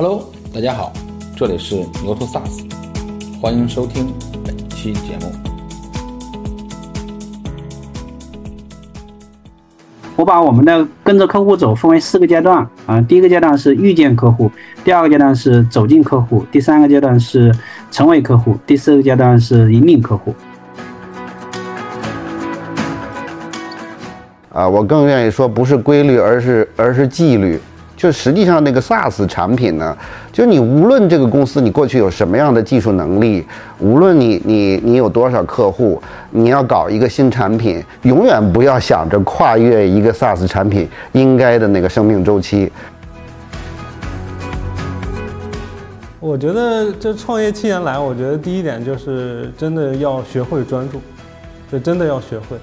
Hello，大家好，这里是牛头 SaaS，欢迎收听本期节目。我把我们的跟着客户走分为四个阶段啊，第一个阶段是遇见客户，第二个阶段是走进客户，第三个阶段是成为客户，第四个阶段是引领客户。啊，我更愿意说不是规律，而是而是纪律。就实际上那个 SaaS 产品呢，就你无论这个公司你过去有什么样的技术能力，无论你你你有多少客户，你要搞一个新产品，永远不要想着跨越一个 SaaS 产品应该的那个生命周期。我觉得这创业七年来，我觉得第一点就是真的要学会专注，就真的要学会，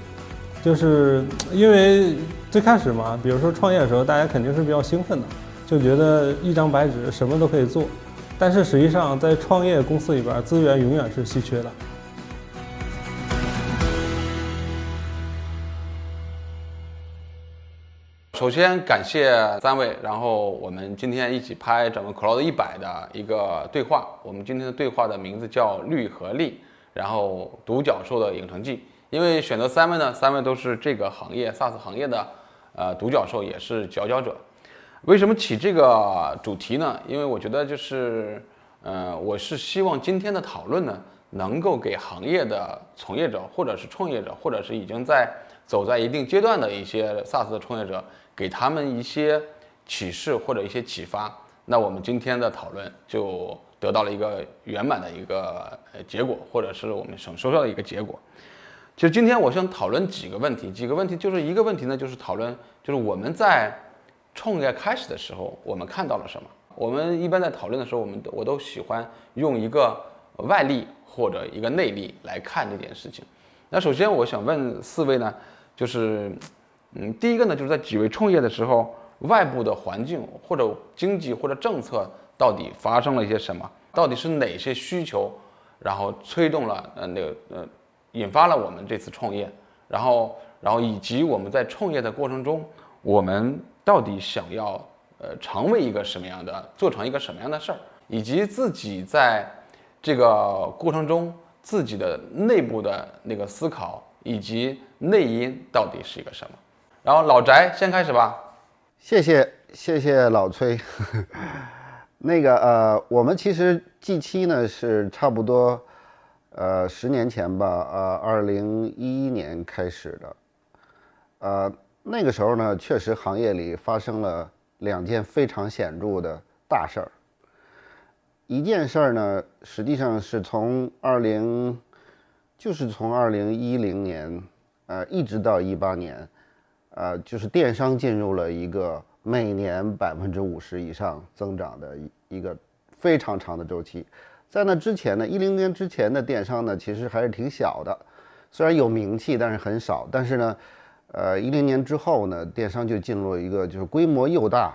就是因为。最开始嘛，比如说创业的时候，大家肯定是比较兴奋的，就觉得一张白纸什么都可以做。但是实际上，在创业公司里边，资源永远是稀缺的。首先感谢三位，然后我们今天一起拍整个 Cloud 一百的一个对话。我们今天的对话的名字叫绿和力，然后独角兽的影城记。因为选择三位呢，三位都是这个行业 SaaS 行业的。呃，独角兽也是佼佼者。为什么起这个主题呢？因为我觉得就是，呃，我是希望今天的讨论呢，能够给行业的从业者，或者是创业者，或者是已经在走在一定阶段的一些 SaaS 的创业者，给他们一些启示或者一些启发。那我们今天的讨论就得到了一个圆满的一个呃结果，或者是我们省收到的一个结果。其实今天我想讨论几个问题，几个问题就是一个问题呢，就是讨论就是我们在创业开始的时候，我们看到了什么？我们一般在讨论的时候，我们都我都喜欢用一个外力或者一个内力来看这件事情。那首先我想问四位呢，就是嗯，第一个呢，就是在几位创业的时候，外部的环境或者经济或者政策到底发生了一些什么？到底是哪些需求，然后催动了呃那个呃。引发了我们这次创业，然后，然后以及我们在创业的过程中，我们到底想要呃成为一个什么样的，做成一个什么样的事儿，以及自己在这个过程中自己的内部的那个思考以及内因到底是一个什么？然后老翟先开始吧。谢谢谢谢老崔。那个呃，我们其实 G 七呢是差不多。呃，十年前吧，呃，二零一一年开始的，呃，那个时候呢，确实行业里发生了两件非常显著的大事儿。一件事儿呢，实际上是从二零，就是从二零一零年，呃，一直到一八年，呃，就是电商进入了一个每年百分之五十以上增长的一一个非常长的周期。在那之前呢，一零年之前的电商呢，其实还是挺小的，虽然有名气，但是很少。但是呢，呃，一零年之后呢，电商就进入了一个就是规模又大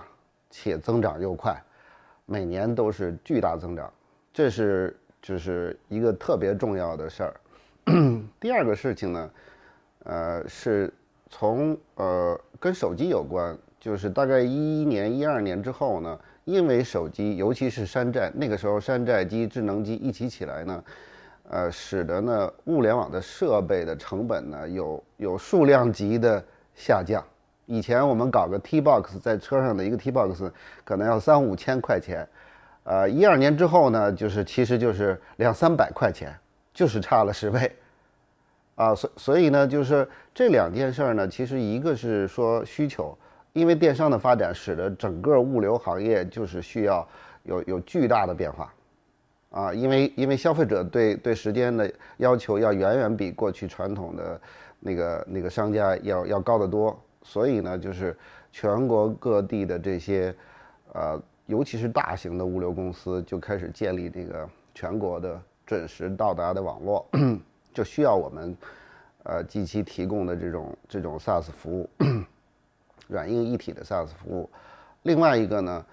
且增长又快，每年都是巨大增长，这是就是一个特别重要的事儿。第二个事情呢，呃，是从呃跟手机有关，就是大概一一年、一二年之后呢。因为手机，尤其是山寨，那个时候山寨机、智能机一起起来呢，呃，使得呢物联网的设备的成本呢有有数量级的下降。以前我们搞个 T-box 在车上的一个 T-box 可能要三五千块钱，呃，一二年之后呢，就是其实就是两三百块钱，就是差了十倍，啊，所所以呢，就是这两件事儿呢，其实一个是说需求。因为电商的发展，使得整个物流行业就是需要有有巨大的变化，啊，因为因为消费者对对时间的要求要远远比过去传统的那个那个商家要要高得多，所以呢，就是全国各地的这些，呃，尤其是大型的物流公司就开始建立这个全国的准时到达的网络，就需要我们，呃及其提供的这种这种 SaaS 服务。软硬一体的 SaaS 服务，另外一个呢，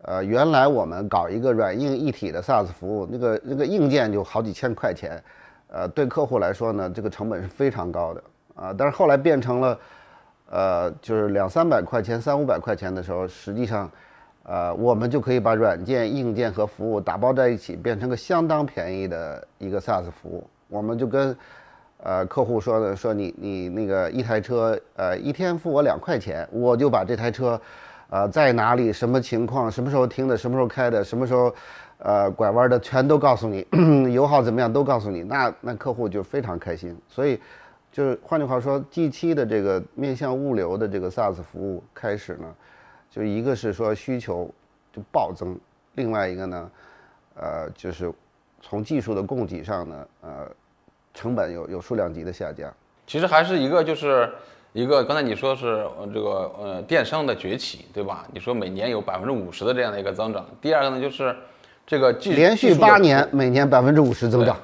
呃，原来我们搞一个软硬一体的 SaaS 服务，那个那个硬件就好几千块钱，呃，对客户来说呢，这个成本是非常高的啊。但是后来变成了，呃，就是两三百块钱、三五百块钱的时候，实际上，呃，我们就可以把软件、硬件和服务打包在一起，变成个相当便宜的一个 SaaS 服务。我们就跟呃客户说的，说你你那个一台车，呃，一天付我两块钱，我就把这台车，呃，在哪里、什么情况、什么时候停的、什么时候开的、什么时候，呃，拐弯的，全都告诉你，油耗怎么样都告诉你。那那客户就非常开心。所以，就是换句话说，G7 的这个面向物流的这个 SaaS 服务开始呢。就一个是说需求就暴增，另外一个呢，呃，就是从技术的供给上呢，呃，成本有有数量级的下降。其实还是一个就是一个刚才你说是这个呃电商的崛起，对吧？你说每年有百分之五十的这样的一个增长。第二个呢就是这个技连续八年每年百分之五十增长，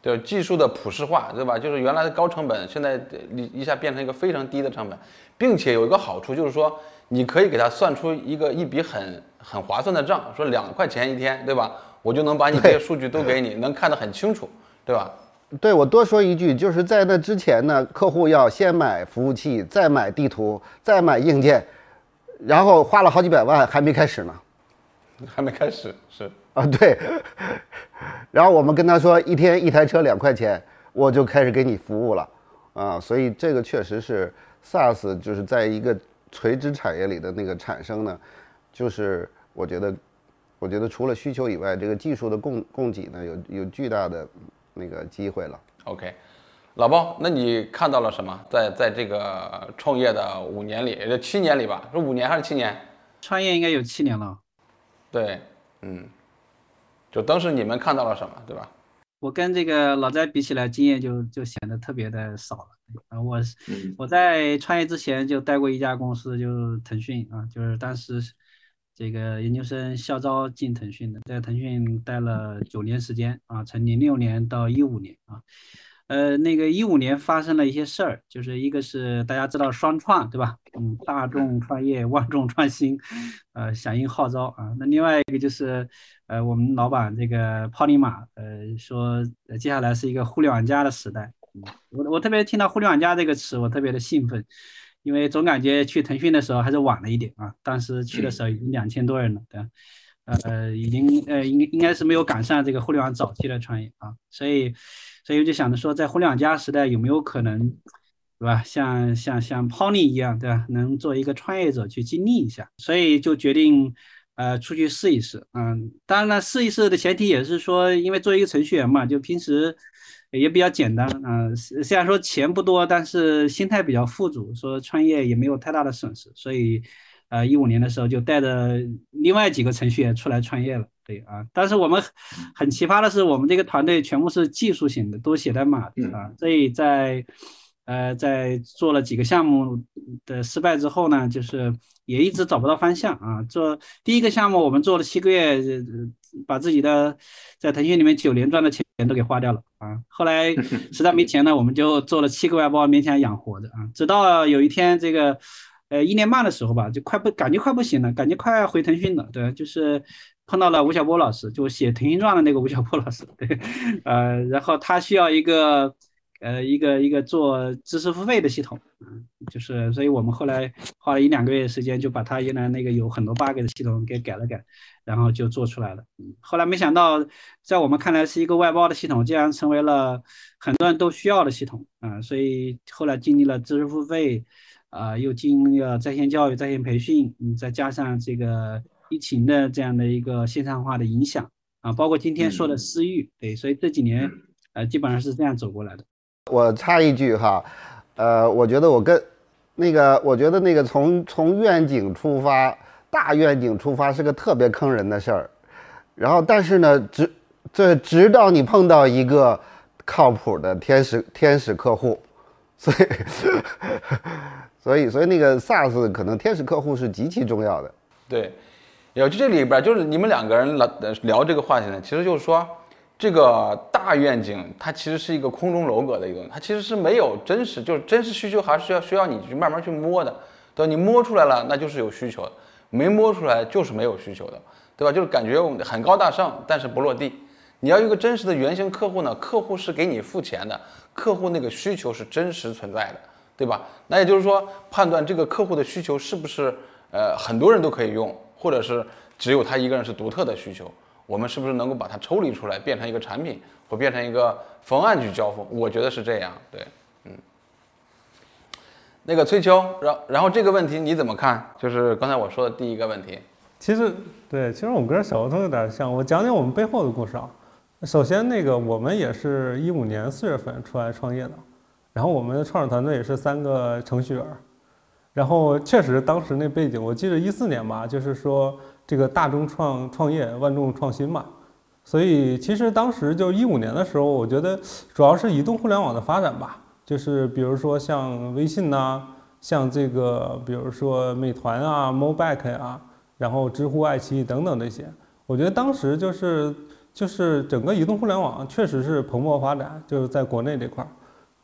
对技术的普适化，对吧？就是原来的高成本，现在一一下变成一个非常低的成本，并且有一个好处就是说。你可以给他算出一个一笔很很划算的账，说两块钱一天，对吧？我就能把你这些数据都给你，能看得很清楚，对吧？对，我多说一句，就是在那之前呢，客户要先买服务器，再买地图，再买硬件，然后花了好几百万还没开始呢，还没开始是啊，对。然后我们跟他说，一天一台车两块钱，我就开始给你服务了啊，所以这个确实是 SaaS，就是在一个。垂直产业里的那个产生呢，就是我觉得，我觉得除了需求以外，这个技术的供供给呢，有有巨大的那个机会了。OK，老包，那你看到了什么？在在这个创业的五年里，这七年里吧，是五年还是七年？创业应该有七年了。对，嗯，就当时你们看到了什么，对吧？我跟这个老翟比起来，经验就就显得特别的少了。啊，我我在创业之前就待过一家公司，就腾讯啊，就是当时这个研究生校招进腾讯的，在腾讯待了九年时间啊，从零六年到一五年啊。呃，那个一五年发生了一些事儿，就是一个是大家知道双创对吧？嗯，大众创业，万众创新，呃，响应号召啊。那另外一个就是，呃，我们老板这个泡利马，呃，说接下来是一个互联网加的时代。我我特别听到互联网加这个词，我特别的兴奋，因为总感觉去腾讯的时候还是晚了一点啊。当时去的时候已经两千多人了，对吧？呃，已经呃，应应该是没有赶上这个互联网早期的创业啊，所以。所以我就想着说，在互联网加时代有没有可能，对吧？像像像 Pony 一样，对吧？能做一个创业者去经历一下，所以就决定，呃，出去试一试。嗯，当然了，试一试的前提也是说，因为作为一个程序员嘛，就平时也比较简单。嗯，虽然说钱不多，但是心态比较富足，说创业也没有太大的损失，所以。呃，一五年的时候就带着另外几个程序员出来创业了，对啊。但是我们很奇葩的是，我们这个团队全部是技术型的，都写代码的啊。所以在呃在做了几个项目的失败之后呢，就是也一直找不到方向啊。做第一个项目，我们做了七个月，把自己的在腾讯里面九年赚的钱都给花掉了啊。后来 实在没钱了，我们就做了七个外包，勉强养活着啊。直到有一天这个。呃，一年半的时候吧，就快不感觉快不行了，感觉快要回腾讯了，对，就是碰到了吴晓波老师，就写《腾讯传》的那个吴晓波老师，对，呃，然后他需要一个，呃，一个一个做知识付费的系统，嗯，就是，所以我们后来花了一两个月时间，就把它原来那个有很多 bug 的系统给改了改，然后就做出来了，嗯，后来没想到，在我们看来是一个外包的系统，竟然成为了很多人都需要的系统，啊，所以后来经历了知识付费。啊，又经历了在线教育、在线培训，嗯，再加上这个疫情的这样的一个线上化的影响啊，包括今天说的私域，对，所以这几年呃基本上是这样走过来的。我插一句哈，呃，我觉得我跟那个，我觉得那个从从愿景出发，大愿景出发是个特别坑人的事儿，然后但是呢，直这直到你碰到一个靠谱的天使天使客户，所以。所以，所以那个 SaaS 可能天使客户是极其重要的。对，有就这里边就是你们两个人聊聊这个话题呢，其实就是说，这个大愿景它其实是一个空中楼阁的一个，它其实是没有真实，就是真实需求还是要需要你去慢慢去摸的。对吧，你摸出来了，那就是有需求的；没摸出来，就是没有需求的，对吧？就是感觉很高大上，但是不落地。你要一个真实的原型客户呢，客户是给你付钱的，客户那个需求是真实存在的。对吧？那也就是说，判断这个客户的需求是不是呃很多人都可以用，或者是只有他一个人是独特的需求，我们是不是能够把它抽离出来，变成一个产品，或变成一个方案去交付？我觉得是这样，对，嗯。那个崔秋，然然后这个问题你怎么看？就是刚才我说的第一个问题。其实对，其实我们跟小鹅通有点像。我讲讲我们背后的故事啊。首先，那个我们也是一五年四月份出来创业的，然后我们的创始团队也是三个程序员。然后确实当时那背景，我记得一四年吧，就是说这个大众创创业，万众创新嘛。所以其实当时就一五年的时候，我觉得主要是移动互联网的发展吧。就是比如说像微信呐，像这个比如说美团啊、Moback 啊，然后知乎、爱奇艺等等这些，我觉得当时就是就是整个移动互联网确实是蓬勃发展，就是在国内这块儿。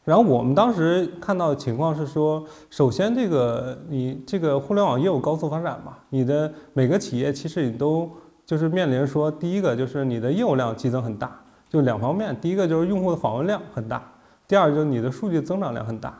然后我们当时看到的情况是说，首先这个你这个互联网业务高速发展嘛，你的每个企业其实你都就是面临说，第一个就是你的业务量激增很大，就两方面，第一个就是用户的访问量很大。第二就是你的数据增长量很大，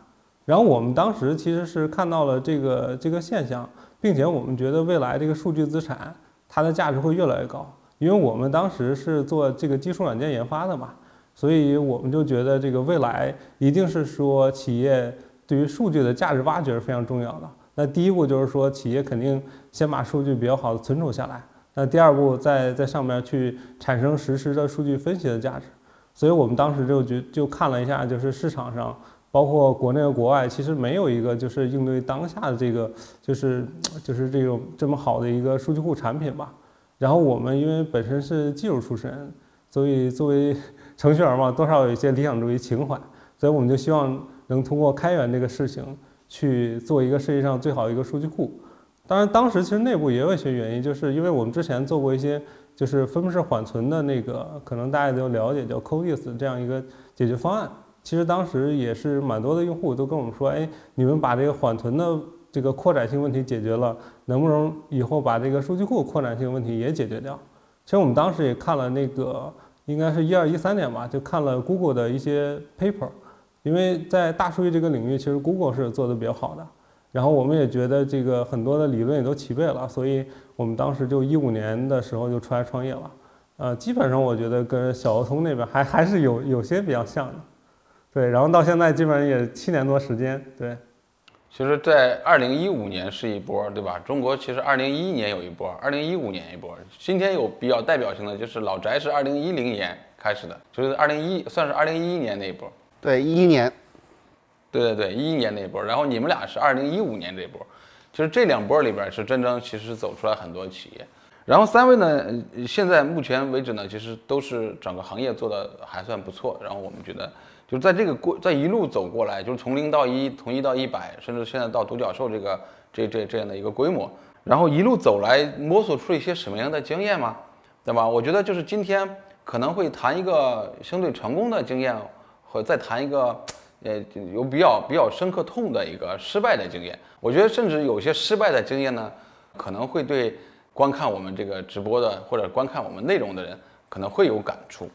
然后我们当时其实是看到了这个这个现象，并且我们觉得未来这个数据资产它的价值会越来越高，因为我们当时是做这个基础软件研发的嘛，所以我们就觉得这个未来一定是说企业对于数据的价值挖掘是非常重要的。那第一步就是说企业肯定先把数据比较好的存储下来，那第二步再在上面去产生实时的数据分析的价值。所以我们当时就就就看了一下，就是市场上，包括国内和国外，其实没有一个就是应对当下的这个，就是就是这种这么好的一个数据库产品吧。然后我们因为本身是技术出身，所以作为程序员嘛，多少有一些理想主义情怀，所以我们就希望能通过开源这个事情去做一个世界上最好的一个数据库。当然，当时其实内部也有一些原因，就是因为我们之前做过一些。就是分布式缓存的那个，可能大家都了解，叫 Codis 这样一个解决方案。其实当时也是蛮多的用户都跟我们说，哎，你们把这个缓存的这个扩展性问题解决了，能不能以后把这个数据库扩展性问题也解决掉？其实我们当时也看了那个，应该是一二一三年吧，就看了 Google 的一些 paper，因为在大数据这个领域，其实 Google 是做的比较好的。然后我们也觉得这个很多的理论也都齐备了，所以我们当时就一五年的时候就出来创业了。呃，基本上我觉得跟小鹅通那边还还是有有些比较像的。对，然后到现在基本上也七年多时间。对，其实，在二零一五年是一波，对吧？中国其实二零一一年有一波，二零一五年一波。今天有比较代表性的就是老宅是二零一零年开始的，就是二零一算是二零一一年那一波。对，一一年。对对对，一一年那一波，然后你们俩是二零一五年这一波，其实这两波里边是真正其实走出来很多企业，然后三位呢，现在目前为止呢，其实都是整个行业做的还算不错，然后我们觉得就在这个过在一路走过来，就是从零到一，从一到一百，甚至现在到独角兽这个这这这样的一个规模，然后一路走来摸索出一些什么样的经验吗？对吧？我觉得就是今天可能会谈一个相对成功的经验，或再谈一个。呃，有比较比较深刻痛的一个失败的经验，我觉得甚至有些失败的经验呢，可能会对观看我们这个直播的或者观看我们内容的人可能会有感触。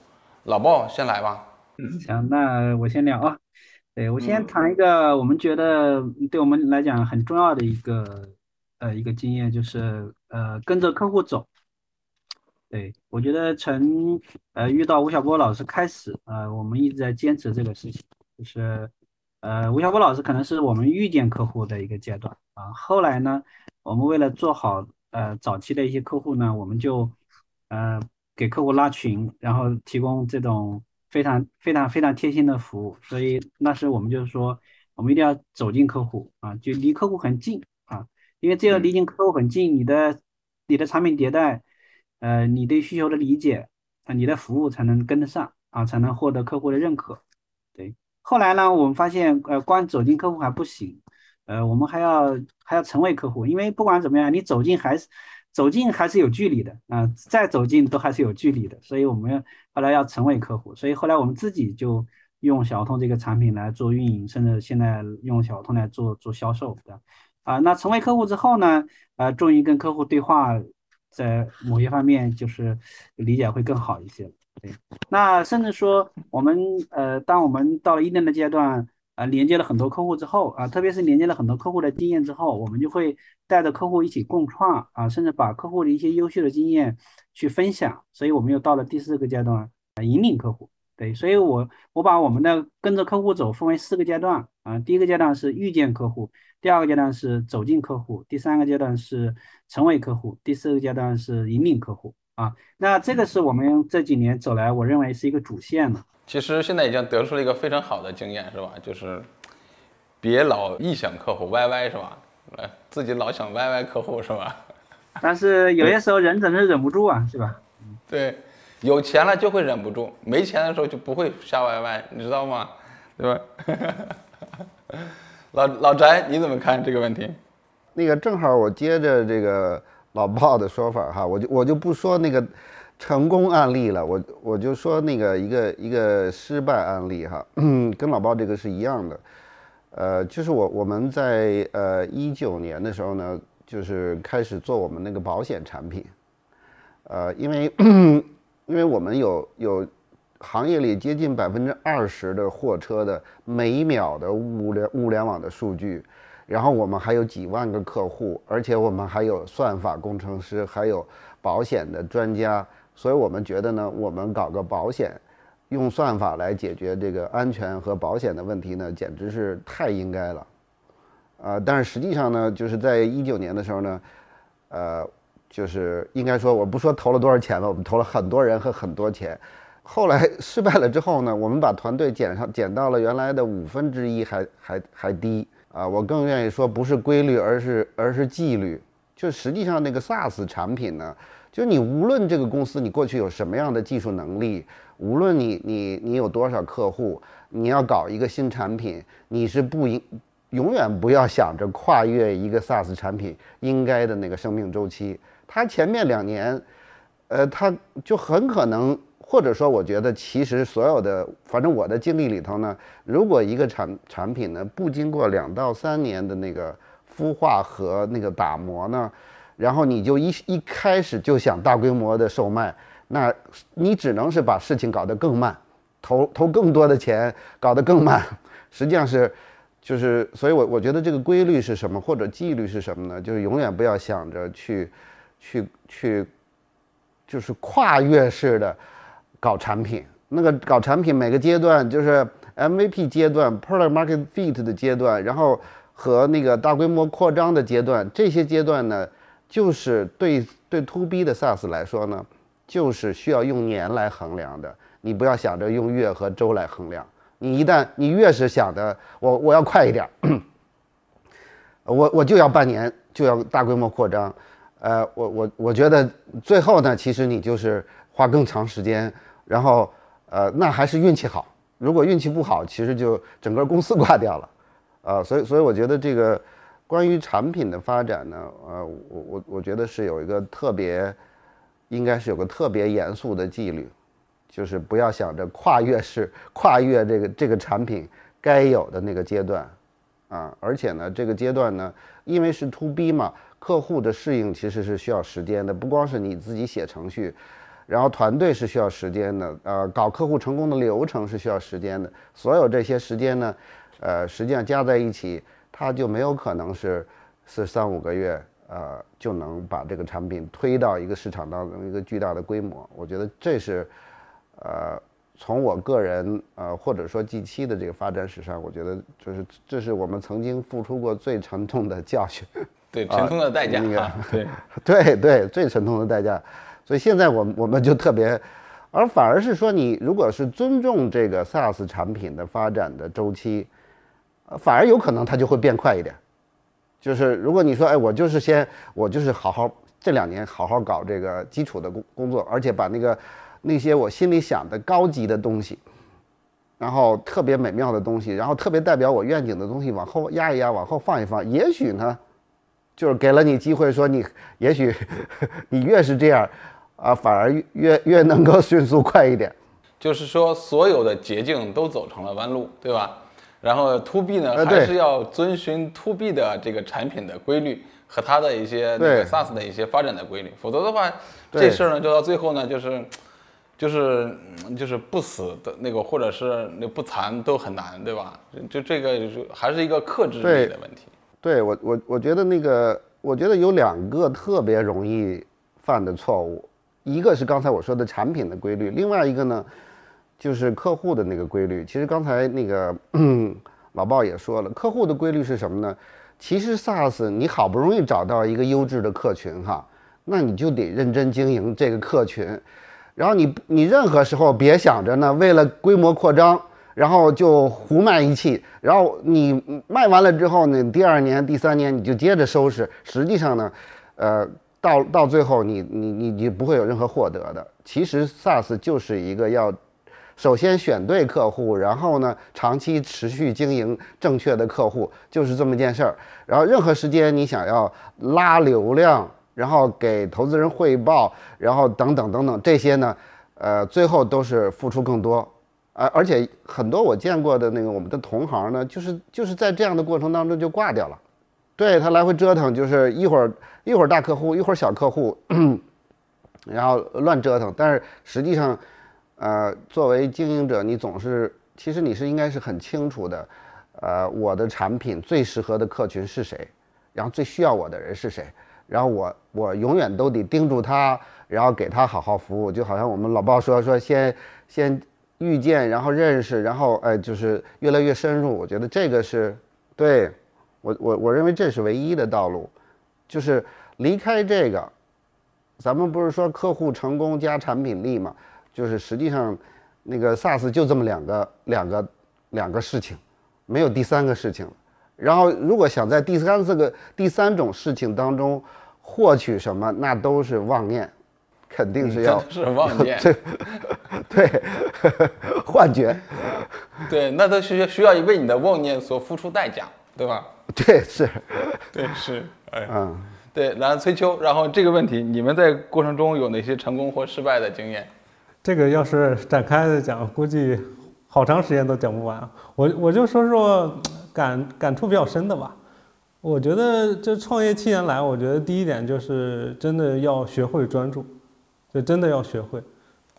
老鲍先来吧。嗯，行，那我先聊啊。对我先谈一个我们觉得对我们来讲很重要的一个呃一个经验，就是呃跟着客户走。对我觉得从呃遇到吴晓波老师开始，呃我们一直在坚持这个事情。就是，呃，吴晓波老师可能是我们遇见客户的一个阶段啊。后来呢，我们为了做好呃早期的一些客户呢，我们就呃给客户拉群，然后提供这种非常非常非常贴心的服务。所以那时我们就是说，我们一定要走进客户啊，就离客户很近啊，因为只有离近客户很近，你的你的产品迭代，呃，你对需求的理解啊，你的服务才能跟得上啊，才能获得客户的认可。对后来呢，我们发现，呃，光走进客户还不行，呃，我们还要还要成为客户，因为不管怎么样，你走进还是走进还是有距离的啊，再走近都还是有距离的，所以我们后来要成为客户，所以后来我们自己就用小通这个产品来做运营，甚至现在用小通来做做销售的，啊，那成为客户之后呢，呃，终于跟客户对话，在某些方面就是理解会更好一些。对，那甚至说我们呃，当我们到了一定的阶段，啊，连接了很多客户之后啊，特别是连接了很多客户的经验之后，我们就会带着客户一起共创啊，甚至把客户的一些优秀的经验去分享。所以我们又到了第四个阶段啊，引领客户。对，所以我我把我们的跟着客户走分为四个阶段啊，第一个阶段是遇见客户，第二个阶段是走进客户，第三个阶段是成为客户，第四个阶段是引领客户啊。那这个是我们这几年走来，我认为是一个主线了。其实现在已经得出了一个非常好的经验，是吧？就是别老臆想客户 YY 是吧？呃，自己老想 YY 客户是吧？但是有些时候人总是忍不住啊，是吧？对，有钱了就会忍不住，没钱的时候就不会瞎 YY，你知道吗？对吧？老老翟，你怎么看这个问题？那个正好我接着这个老鲍的说法哈，我就我就不说那个。成功案例了，我我就说那个一个一个失败案例哈，跟老鲍这个是一样的，呃，就是我我们在呃一九年的时候呢，就是开始做我们那个保险产品，呃，因为因为我们有有行业里接近百分之二十的货车的每秒的物联物联网的数据，然后我们还有几万个客户，而且我们还有算法工程师，还有保险的专家。所以我们觉得呢，我们搞个保险，用算法来解决这个安全和保险的问题呢，简直是太应该了，啊！但是实际上呢，就是在一九年的时候呢，呃，就是应该说，我不说投了多少钱了，我们投了很多人和很多钱，后来失败了之后呢，我们把团队减上减到了原来的五分之一还还还低啊！我更愿意说不是规律，而是而是纪律。就实际上那个 SaaS 产品呢。就你无论这个公司你过去有什么样的技术能力，无论你你你有多少客户，你要搞一个新产品，你是不应永远不要想着跨越一个 SaaS 产品应该的那个生命周期。它前面两年，呃，它就很可能，或者说，我觉得其实所有的，反正我的经历里头呢，如果一个产产品呢不经过两到三年的那个孵化和那个打磨呢。然后你就一一开始就想大规模的售卖，那你只能是把事情搞得更慢，投投更多的钱，搞得更慢。实际上是，就是，所以我我觉得这个规律是什么，或者纪律是什么呢？就是永远不要想着去，去去，就是跨越式的搞产品。那个搞产品每个阶段就是 MVP 阶段、Product Market Fit 的阶段，然后和那个大规模扩张的阶段，这些阶段呢。就是对对 to B 的 SaaS 来说呢，就是需要用年来衡量的。你不要想着用月和周来衡量。你一旦你越是想的我我要快一点，我我就要半年就要大规模扩张，呃，我我我觉得最后呢，其实你就是花更长时间，然后呃，那还是运气好。如果运气不好，其实就整个公司挂掉了，啊，所以所以我觉得这个。关于产品的发展呢，呃，我我我觉得是有一个特别，应该是有个特别严肃的纪律，就是不要想着跨越式跨越这个这个产品该有的那个阶段，啊，而且呢，这个阶段呢，因为是 to B 嘛，客户的适应其实是需要时间的，不光是你自己写程序，然后团队是需要时间的，呃，搞客户成功的流程是需要时间的，所有这些时间呢，呃，实际上加在一起。它就没有可能是是三五个月，呃，就能把这个产品推到一个市场当中一个巨大的规模。我觉得这是，呃，从我个人呃或者说 G 七的这个发展史上，我觉得就是这是我们曾经付出过最沉痛的教训，对，沉痛的代价，对，对对，最沉痛的代价。所以现在我们我们就特别，而反而是说，你如果是尊重这个 SaaS 产品的发展的周期。反而有可能它就会变快一点，就是如果你说，哎，我就是先，我就是好好这两年好好搞这个基础的工工作，而且把那个那些我心里想的高级的东西，然后特别美妙的东西，然后特别代表我愿景的东西往后压一压，往后放一放，也许呢，就是给了你机会，说你也许 你越是这样，啊，反而越越能够迅速快一点，就是说所有的捷径都走成了弯路，对吧？然后 to B 呢，还是要遵循 to B 的这个产品的规律和它的一些那个 SaaS 的一些发展的规律，否则的话，这事儿呢就到最后呢就是就是嗯就是不死的那个，或者是那不残都很难，对吧？就这个就是还是一个克制力对的问题。对我我我觉得那个，我觉得有两个特别容易犯的错误，一个是刚才我说的产品的规律，另外一个呢，就是客户的那个规律。其实刚才那个 老鲍也说了，客户的规律是什么呢？其实 SaaS 你好不容易找到一个优质的客群哈，那你就得认真经营这个客群，然后你你任何时候别想着呢，为了规模扩张。然后就胡卖一气，然后你卖完了之后呢，第二年、第三年你就接着收拾。实际上呢，呃，到到最后你你你你不会有任何获得的。其实 SaaS 就是一个要首先选对客户，然后呢长期持续经营正确的客户，就是这么件事儿。然后任何时间你想要拉流量，然后给投资人汇报，然后等等等等这些呢，呃，最后都是付出更多。而而且很多我见过的那个我们的同行呢，就是就是在这样的过程当中就挂掉了，对他来回折腾，就是一会儿一会儿大客户，一会儿小客户，然后乱折腾。但是实际上，呃，作为经营者，你总是其实你是应该是很清楚的，呃，我的产品最适合的客群是谁，然后最需要我的人是谁，然后我我永远都得盯住他，然后给他好好服务。就好像我们老鲍说说先先。遇见，然后认识，然后哎，就是越来越深入。我觉得这个是对我我我认为这是唯一的道路，就是离开这个，咱们不是说客户成功加产品力嘛？就是实际上那个 SaaS 就这么两个两个两个事情，没有第三个事情。然后如果想在第三这个第三种事情当中获取什么，那都是妄念。肯定是要是妄念，对，幻觉，对，那都需要需要为你的妄念所付出代价，对吧？对，是，对，是，哎，嗯，对，然后崔秋，然后这个问题，你们在过程中有哪些成功或失败的经验？这个要是展开的讲，估计好长时间都讲不完。我我就说说感感触比较深的吧。我觉得这创业七年来，我觉得第一点就是真的要学会专注。就真的要学会，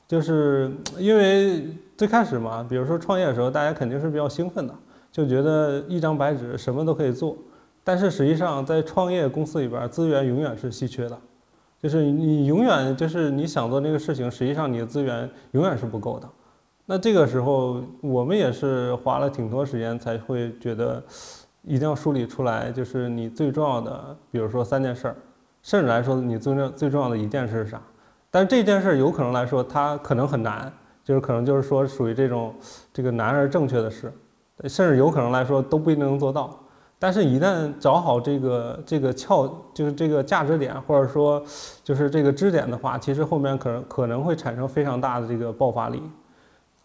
就是因为最开始嘛，比如说创业的时候，大家肯定是比较兴奋的，就觉得一张白纸什么都可以做。但是实际上，在创业公司里边，资源永远是稀缺的，就是你永远就是你想做那个事情，实际上你的资源永远是不够的。那这个时候，我们也是花了挺多时间才会觉得，一定要梳理出来，就是你最重要的，比如说三件事儿，甚至来说，你最重最重要的一件事是啥？但这件事儿有可能来说，它可能很难，就是可能就是说属于这种这个难而正确的事，甚至有可能来说都不一定能做到。但是，一旦找好这个这个窍，就是这个价值点，或者说就是这个支点的话，其实后面可能可能会产生非常大的这个爆发力。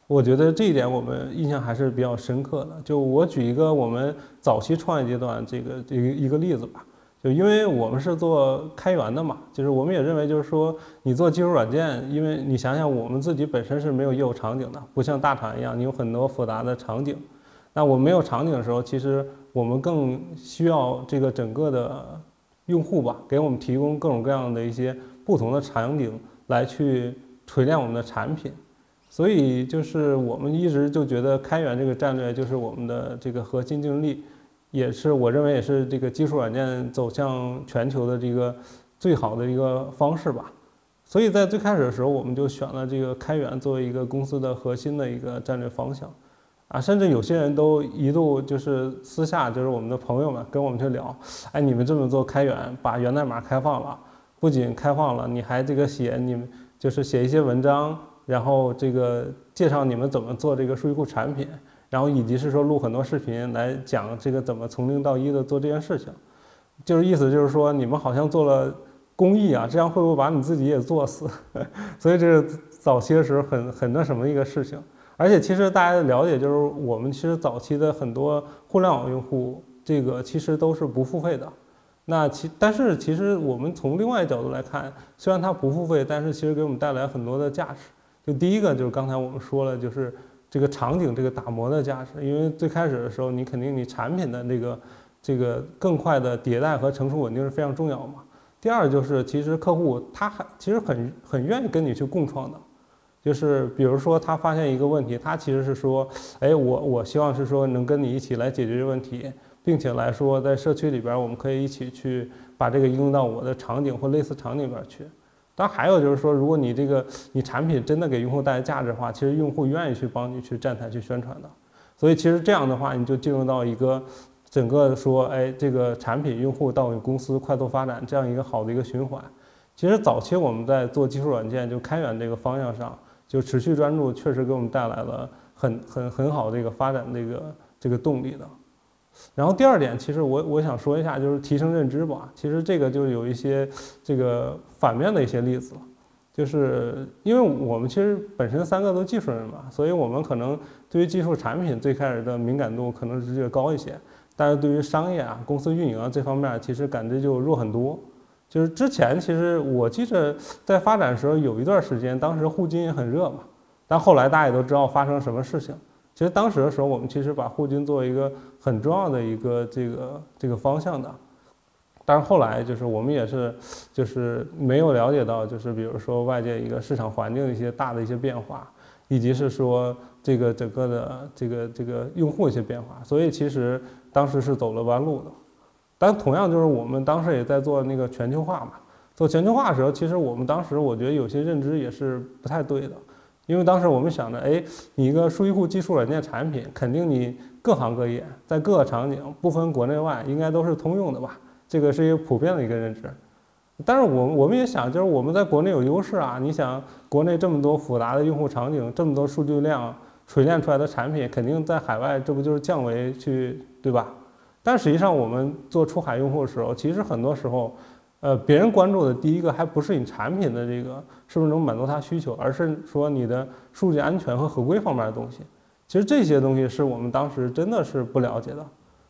我觉得这一点我们印象还是比较深刻的。就我举一个我们早期创业阶段这个这个一个例子吧。就因为我们是做开源的嘛，就是我们也认为，就是说你做技术软件，因为你想想，我们自己本身是没有业务场景的，不像大厂一样，你有很多复杂的场景。那我们没有场景的时候，其实我们更需要这个整个的用户吧，给我们提供各种各样的一些不同的场景来去锤炼我们的产品。所以就是我们一直就觉得开源这个战略就是我们的这个核心竞争力。也是我认为也是这个技术软件走向全球的这个最好的一个方式吧。所以在最开始的时候，我们就选了这个开源作为一个公司的核心的一个战略方向。啊，甚至有些人都一度就是私下就是我们的朋友们跟我们去聊，哎，你们这么做开源，把源代码开放了，不仅开放了，你还这个写你们就是写一些文章，然后这个介绍你们怎么做这个数据库产品。然后以及是说录很多视频来讲这个怎么从零到一的做这件事情，就是意思就是说你们好像做了公益啊，这样会不会把你自己也做死？所以这是早期的时候很很那什么一个事情。而且其实大家的了解就是我们其实早期的很多互联网用户，这个其实都是不付费的。那其但是其实我们从另外一角度来看，虽然它不付费，但是其实给我们带来很多的价值。就第一个就是刚才我们说了，就是。这个场景这个打磨的价值，因为最开始的时候，你肯定你产品的那个这个更快的迭代和成熟稳定是非常重要嘛。第二就是其实客户他还其实很很愿意跟你去共创的，就是比如说他发现一个问题，他其实是说，哎，我我希望是说能跟你一起来解决这个问题，并且来说在社区里边我们可以一起去把这个应用到我的场景或类似场景里边去。当然还有就是说，如果你这个你产品真的给用户带来价值的话，其实用户愿意去帮你去站台去宣传的。所以其实这样的话，你就进入到一个整个说，哎，这个产品用户到你公司快速发展这样一个好的一个循环。其实早期我们在做技术软件就开源这个方向上，就持续专注，确实给我们带来了很很很好的一个发展这个这个动力的。然后第二点，其实我我想说一下，就是提升认知吧。其实这个就有一些这个反面的一些例子，就是因为我们其实本身三个都技术人嘛，所以我们可能对于技术产品最开始的敏感度可能直接高一些，但是对于商业啊、公司运营啊这方面，其实感知就弱很多。就是之前其实我记着在发展的时候有一段时间，当时互金也很热嘛，但后来大家也都知道发生什么事情。其实当时的时候，我们其实把互金作为一个很重要的一个这个这个方向的，但是后来就是我们也是就是没有了解到，就是比如说外界一个市场环境的一些大的一些变化，以及是说这个整个的这个这个用户一些变化，所以其实当时是走了弯路的。但同样就是我们当时也在做那个全球化嘛，做全球化的时候，其实我们当时我觉得有些认知也是不太对的。因为当时我们想着，哎，你一个数据库技术软件产品，肯定你各行各业，在各个场景，不分国内外，应该都是通用的吧？这个是一个普遍的一个认知。但是我我们也想，就是我们在国内有优势啊。你想，国内这么多复杂的用户场景，这么多数据量锤炼出来的产品，肯定在海外，这不就是降维去，对吧？但实际上，我们做出海用户的时候，其实很多时候。呃，别人关注的第一个还不是你产品的这个是不是能满足他需求，而是说你的数据安全和合规方面的东西。其实这些东西是我们当时真的是不了解的，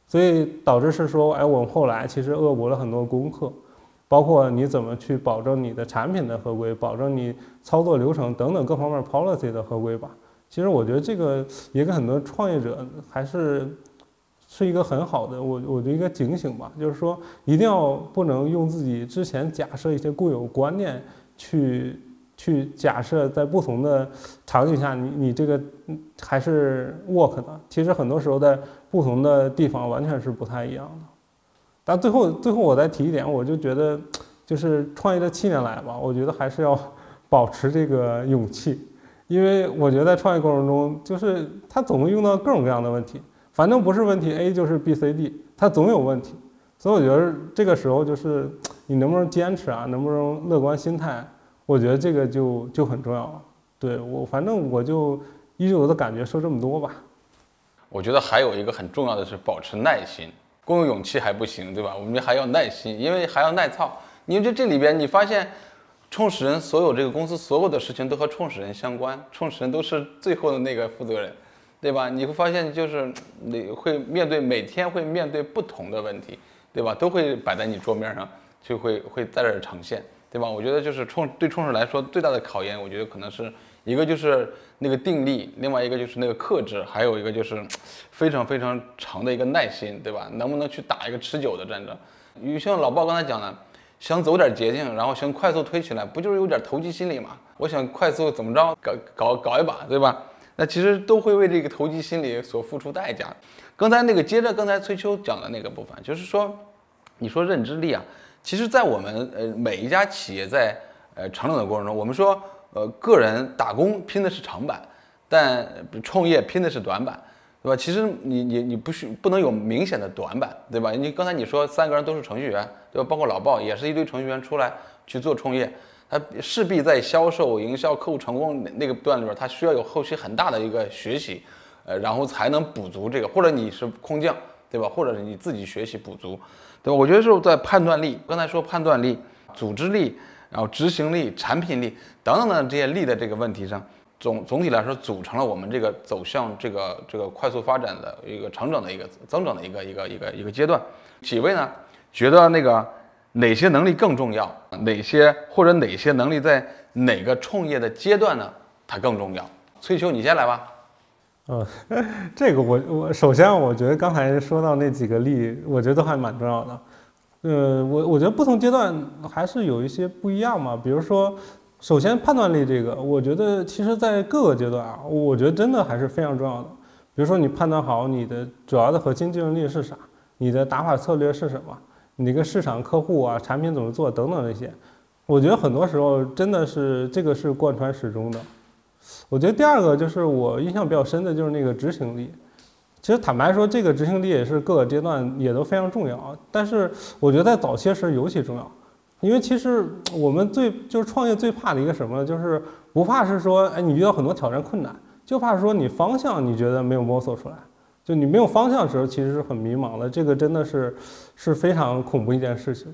所以导致是说，哎，我们后来其实恶补了很多功课，包括你怎么去保证你的产品的合规，保证你操作流程等等各方面 policy 的合规吧。其实我觉得这个也给很多创业者还是。是一个很好的，我我的一个警醒吧，就是说一定要不能用自己之前假设一些固有观念去去假设在不同的场景下，你你这个还是 work 的。其实很多时候在不同的地方完全是不太一样的。但最后最后我再提一点，我就觉得就是创业这七年来吧，我觉得还是要保持这个勇气，因为我觉得在创业过程中，就是他总会用到各种各样的问题。反正不是问题 A 就是 B、C、D，它总有问题，所以我觉得这个时候就是你能不能坚持啊，能不能乐观心态，我觉得这个就就很重要了。对我，反正我就依据我的感觉说这么多吧。我觉得还有一个很重要的是保持耐心，光有勇气还不行，对吧？我们还要耐心，因为还要耐操。因为这这里边你发现，创始人所有这个公司所有的事情都和创始人相关，创始人都是最后的那个负责人。对吧？你会发现，就是你会面对每天会面对不同的问题，对吧？都会摆在你桌面上，就会会在这儿呈现，对吧？我觉得就是创对创始来说最大的考验，我觉得可能是一个就是那个定力，另外一个就是那个克制，还有一个就是非常非常长的一个耐心，对吧？能不能去打一个持久的战争？你像老鲍刚才讲的，想走点捷径，然后想快速推起来，不就是有点投机心理嘛？我想快速怎么着搞搞搞一把，对吧？那其实都会为这个投机心理所付出代价。刚才那个接着刚才崔秋讲的那个部分，就是说，你说认知力啊，其实，在我们呃每一家企业在呃成长的过程中，我们说呃个人打工拼的是长板，但创业拼的是短板，对吧？其实你你你不需不能有明显的短板，对吧？你刚才你说三个人都是程序员，对吧？包括老鲍也是一堆程序员出来去做创业。他势必在销售、营销、客户成功那个段里边，他需要有后期很大的一个学习，呃，然后才能补足这个。或者你是空降，对吧？或者是你自己学习补足，对吧？我觉得是在判断力，刚才说判断力、组织力，然后执行力、产品力等等的这些力的这个问题上，总总体来说组成了我们这个走向这个这个快速发展的一个成长的一个增长的一个一个一个一个阶段。几位呢觉得那个？哪些能力更重要？哪些或者哪些能力在哪个创业的阶段呢？它更重要。崔秋，你先来吧。嗯，这个我我首先我觉得刚才说到那几个例，我觉得还蛮重要的。呃，我我觉得不同阶段还是有一些不一样嘛。比如说，首先判断力这个，我觉得其实在各个阶段啊，我觉得真的还是非常重要的。比如说你判断好你的主要的核心竞争力是啥，你的打法策略是什么，你个市场、客户啊、产品怎么做等等这些，我觉得很多时候真的是这个是贯穿始终的。我觉得第二个就是我印象比较深的就是那个执行力。其实坦白说，这个执行力也是各个阶段也都非常重要。但是我觉得在早期时尤其重要，因为其实我们最就是创业最怕的一个什么，就是不怕是说，哎，你遇到很多挑战困难，就怕说你方向你觉得没有摸索出来，就你没有方向的时候，其实是很迷茫的。这个真的是是非常恐怖一件事情。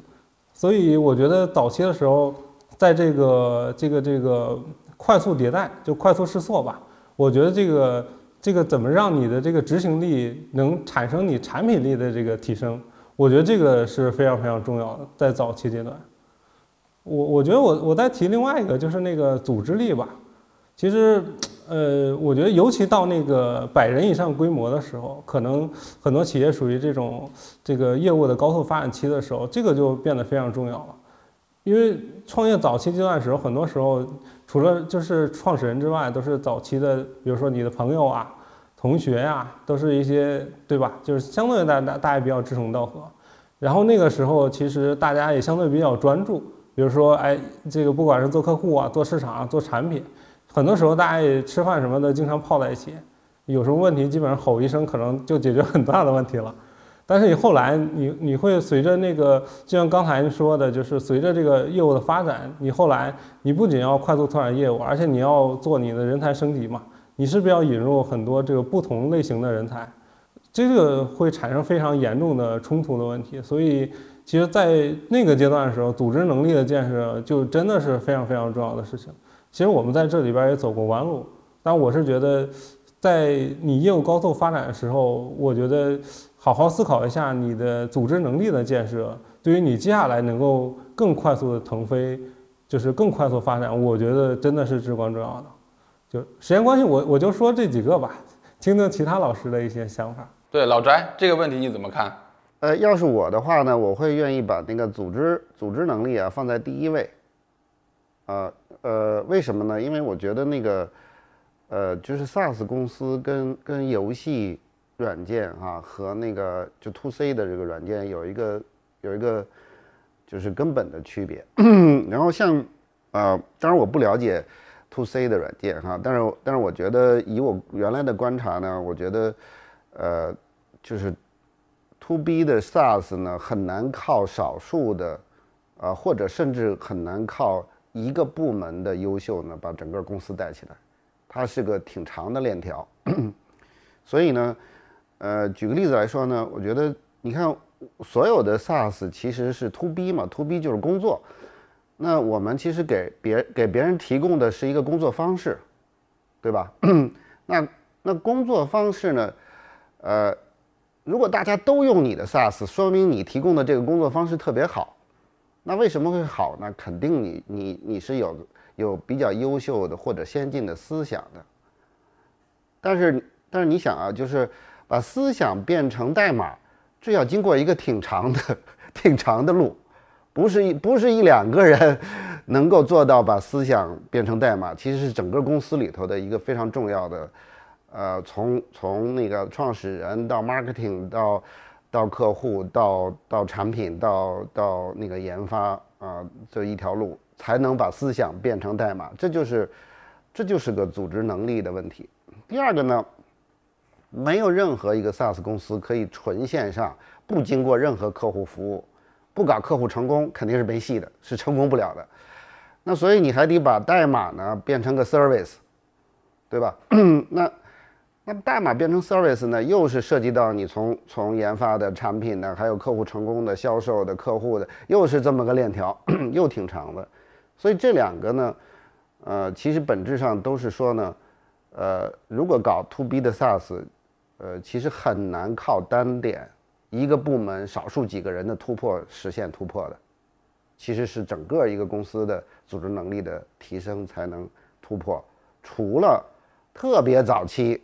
所以我觉得早期的时候，在这个这个这个快速迭代，就快速试错吧，我觉得这个。这个怎么让你的这个执行力能产生你产品力的这个提升？我觉得这个是非常非常重要的，在早期阶段。我我觉得我我再提另外一个就是那个组织力吧。其实，呃，我觉得尤其到那个百人以上规模的时候，可能很多企业属于这种这个业务的高速发展期的时候，这个就变得非常重要了。因为创业早期阶段的时候，很多时候。除了就是创始人之外，都是早期的，比如说你的朋友啊、同学呀，都是一些对吧？就是相对大大大家比较志同道合。然后那个时候，其实大家也相对比较专注。比如说，哎，这个不管是做客户啊、做市场、啊、做产品，很多时候大家也吃饭什么的，经常泡在一起。有什么问题，基本上吼一声，可能就解决很大的问题了。但是你后来，你你会随着那个，就像刚才说的，就是随着这个业务的发展，你后来你不仅要快速拓展业务，而且你要做你的人才升级嘛，你是不是要引入很多这个不同类型的人才？这个会产生非常严重的冲突的问题。所以，其实，在那个阶段的时候，组织能力的建设就真的是非常非常重要的事情。其实我们在这里边也走过弯路，但我是觉得，在你业务高速发展的时候，我觉得。好好思考一下你的组织能力的建设，对于你接下来能够更快速的腾飞，就是更快速发展，我觉得真的是至关重要的。就时间关系，我我就说这几个吧，听听其他老师的一些想法。对，老翟这个问题你怎么看？呃，要是我的话呢，我会愿意把那个组织组织能力啊放在第一位。啊呃，呃为什么呢？因为我觉得那个呃，就是 SaaS 公司跟跟游戏。软件哈和那个就 to C 的这个软件有一个有一个就是根本的区别，然后像呃，当然我不了解 to C 的软件哈，但是但是我觉得以我原来的观察呢，我觉得呃就是 to B 的 SaaS 呢很难靠少数的啊或者甚至很难靠一个部门的优秀呢把整个公司带起来，它是个挺长的链条，所以呢。呃，举个例子来说呢，我觉得你看，所有的 SaaS 其实是 To B 嘛，To B 就是工作。那我们其实给别给别人提供的是一个工作方式，对吧？那那工作方式呢？呃，如果大家都用你的 SaaS，说明你提供的这个工作方式特别好。那为什么会好呢？肯定你你你是有有比较优秀的或者先进的思想的。但是但是你想啊，就是。把思想变成代码，这要经过一个挺长的、挺长的路，不是一不是一两个人能够做到把思想变成代码。其实是整个公司里头的一个非常重要的，呃，从从那个创始人到 marketing 到到客户到到产品到到那个研发啊，这一条路才能把思想变成代码。这就是这就是个组织能力的问题。第二个呢？没有任何一个 SaaS 公司可以纯线上，不经过任何客户服务，不搞客户成功肯定是没戏的，是成功不了的。那所以你还得把代码呢变成个 service，对吧？那那代码变成 service 呢，又是涉及到你从从研发的产品呢，还有客户成功的销售的客户的，又是这么个链条，又挺长的。所以这两个呢，呃，其实本质上都是说呢，呃，如果搞 to B 的 SaaS。呃，其实很难靠单点一个部门少数几个人的突破实现突破的，其实是整个一个公司的组织能力的提升才能突破。除了特别早期，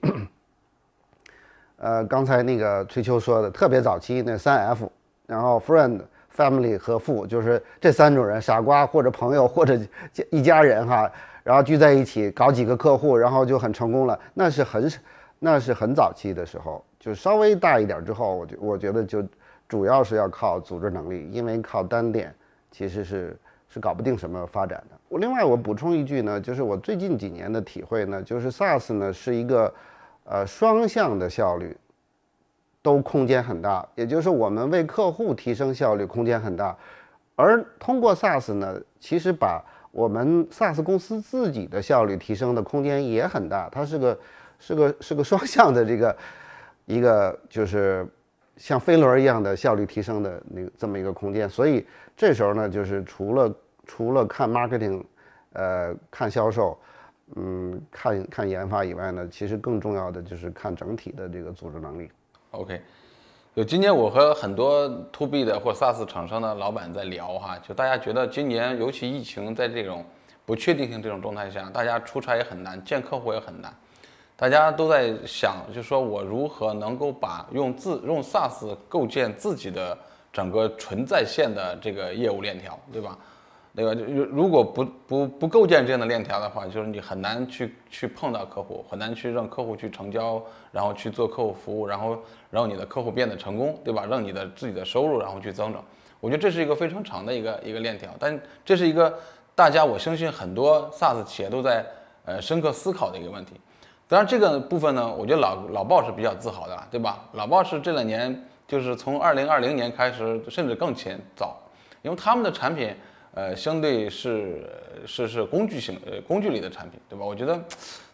呃，刚才那个崔秋说的特别早期那三 F，然后 Friend、family 和富，就是这三种人，傻瓜或者朋友或者一家人哈，然后聚在一起搞几个客户，然后就很成功了。那是很，那是很早期的时候，就稍微大一点之后，我觉我觉得就主要是要靠组织能力，因为靠单点其实是是搞不定什么发展的。我另外我补充一句呢，就是我最近几年的体会呢，就是 SaaS 呢是一个呃双向的效率。都空间很大，也就是我们为客户提升效率空间很大，而通过 SaaS 呢，其实把我们 SaaS 公司自己的效率提升的空间也很大，它是个是个是个双向的这个一个就是像飞轮一样的效率提升的那这么一个空间，所以这时候呢，就是除了除了看 marketing，呃，看销售，嗯，看看研发以外呢，其实更重要的就是看整体的这个组织能力。OK，就今年我和很多 To B 的或 SaaS 厂商的老板在聊哈，就大家觉得今年尤其疫情在这种不确定性这种状态下，大家出差也很难，见客户也很难，大家都在想，就说我如何能够把用自用 SaaS 构建自己的整个纯在线的这个业务链条，对吧？对吧？就如果不不不构建这样的链条的话，就是你很难去去碰到客户，很难去让客户去成交，然后去做客户服务，然后让你的客户变得成功，对吧？让你的自己的收入然后去增长。我觉得这是一个非常长的一个一个链条，但这是一个大家我相信很多 SaaS 企业都在呃深刻思考的一个问题。当然这个部分呢，我觉得老老鲍是比较自豪的，对吧？老鲍是这两年就是从二零二零年开始，甚至更前早，因为他们的产品。呃，相对是是是工具型呃工具类的产品，对吧？我觉得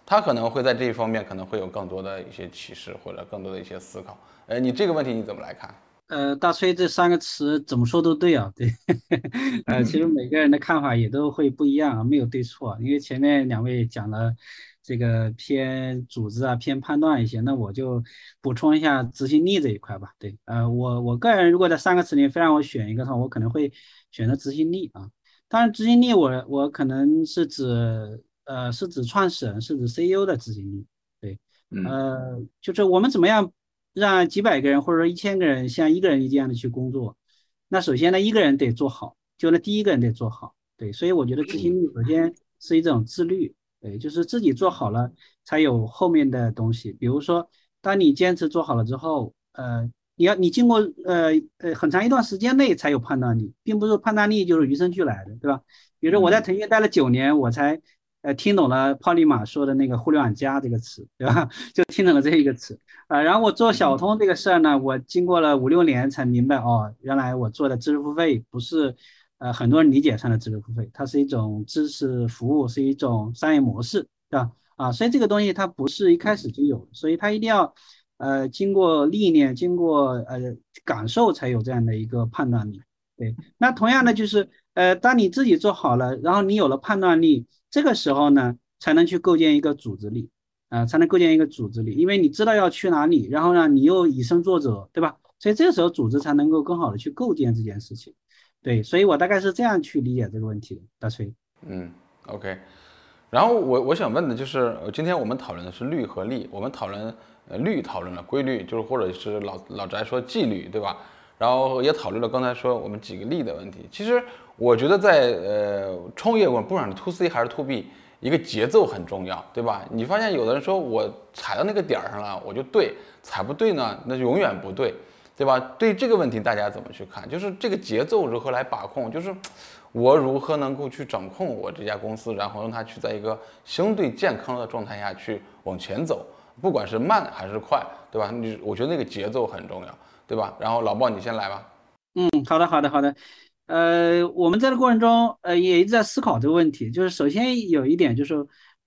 他可能会在这一方面可能会有更多的一些启示或者更多的一些思考。呃，你这个问题你怎么来看？呃，大崔这三个词怎么说都对啊，对。呃，其实每个人的看法也都会不一样啊，没有对错。因为前面两位讲了这个偏组织啊、偏判断一些，那我就补充一下执行力这一块吧。对，呃，我我个人如果在三个词里非让我选一个的话，我可能会。选择执行力啊，当然执行力我我可能是指呃是指创始人是指 CEO 的执行力，对，呃就是我们怎么样让几百个人或者说一千个人像一个人一样的去工作，那首先呢一个人得做好，就那第一个人得做好，对，所以我觉得执行力首先是一种自律，对，就是自己做好了才有后面的东西，比如说当你坚持做好了之后，呃。你要你经过呃呃很长一段时间内才有判断力，并不是判断力就是与生俱来的，对吧？比如说我在腾讯待了九年，我才呃听懂了泡利马说的那个“互联网加”这个词，对吧？就听懂了这一个词啊。然后我做小通这个事儿呢，我经过了五六年才明白哦，原来我做的知识付费不是呃很多人理解上的知识付费，它是一种知识服务，是一种商业模式，对吧？啊，所以这个东西它不是一开始就有，所以它一定要。呃，经过历练，经过呃感受，才有这样的一个判断力。对，那同样的就是，呃，当你自己做好了，然后你有了判断力，这个时候呢，才能去构建一个组织力，啊，才能构建一个组织力，因为你知道要去哪里，然后呢，你又以身作则，对吧？所以这个时候组织才能够更好的去构建这件事情。对，所以我大概是这样去理解这个问题的，大崔。嗯，OK。然后我我想问的就是，今天我们讨论的是律和利，我们讨论。呃，律讨论了规律，就是或者是老老翟说纪律，对吧？然后也讨论了刚才说我们几个例的问题。其实我觉得在呃创业过，不管是 to C 还是 to B，一个节奏很重要，对吧？你发现有的人说我踩到那个点儿上了，我就对；踩不对呢，那就永远不对，对吧？对这个问题大家怎么去看？就是这个节奏如何来把控？就是我如何能够去掌控我这家公司，然后让它去在一个相对健康的状态下去往前走。不管是慢还是快，对吧？你我觉得那个节奏很重要，对吧？然后老鲍，你先来吧。嗯，好的，好的，好的。呃，我们在这过程中，呃，也一直在思考这个问题。就是首先有一点，就是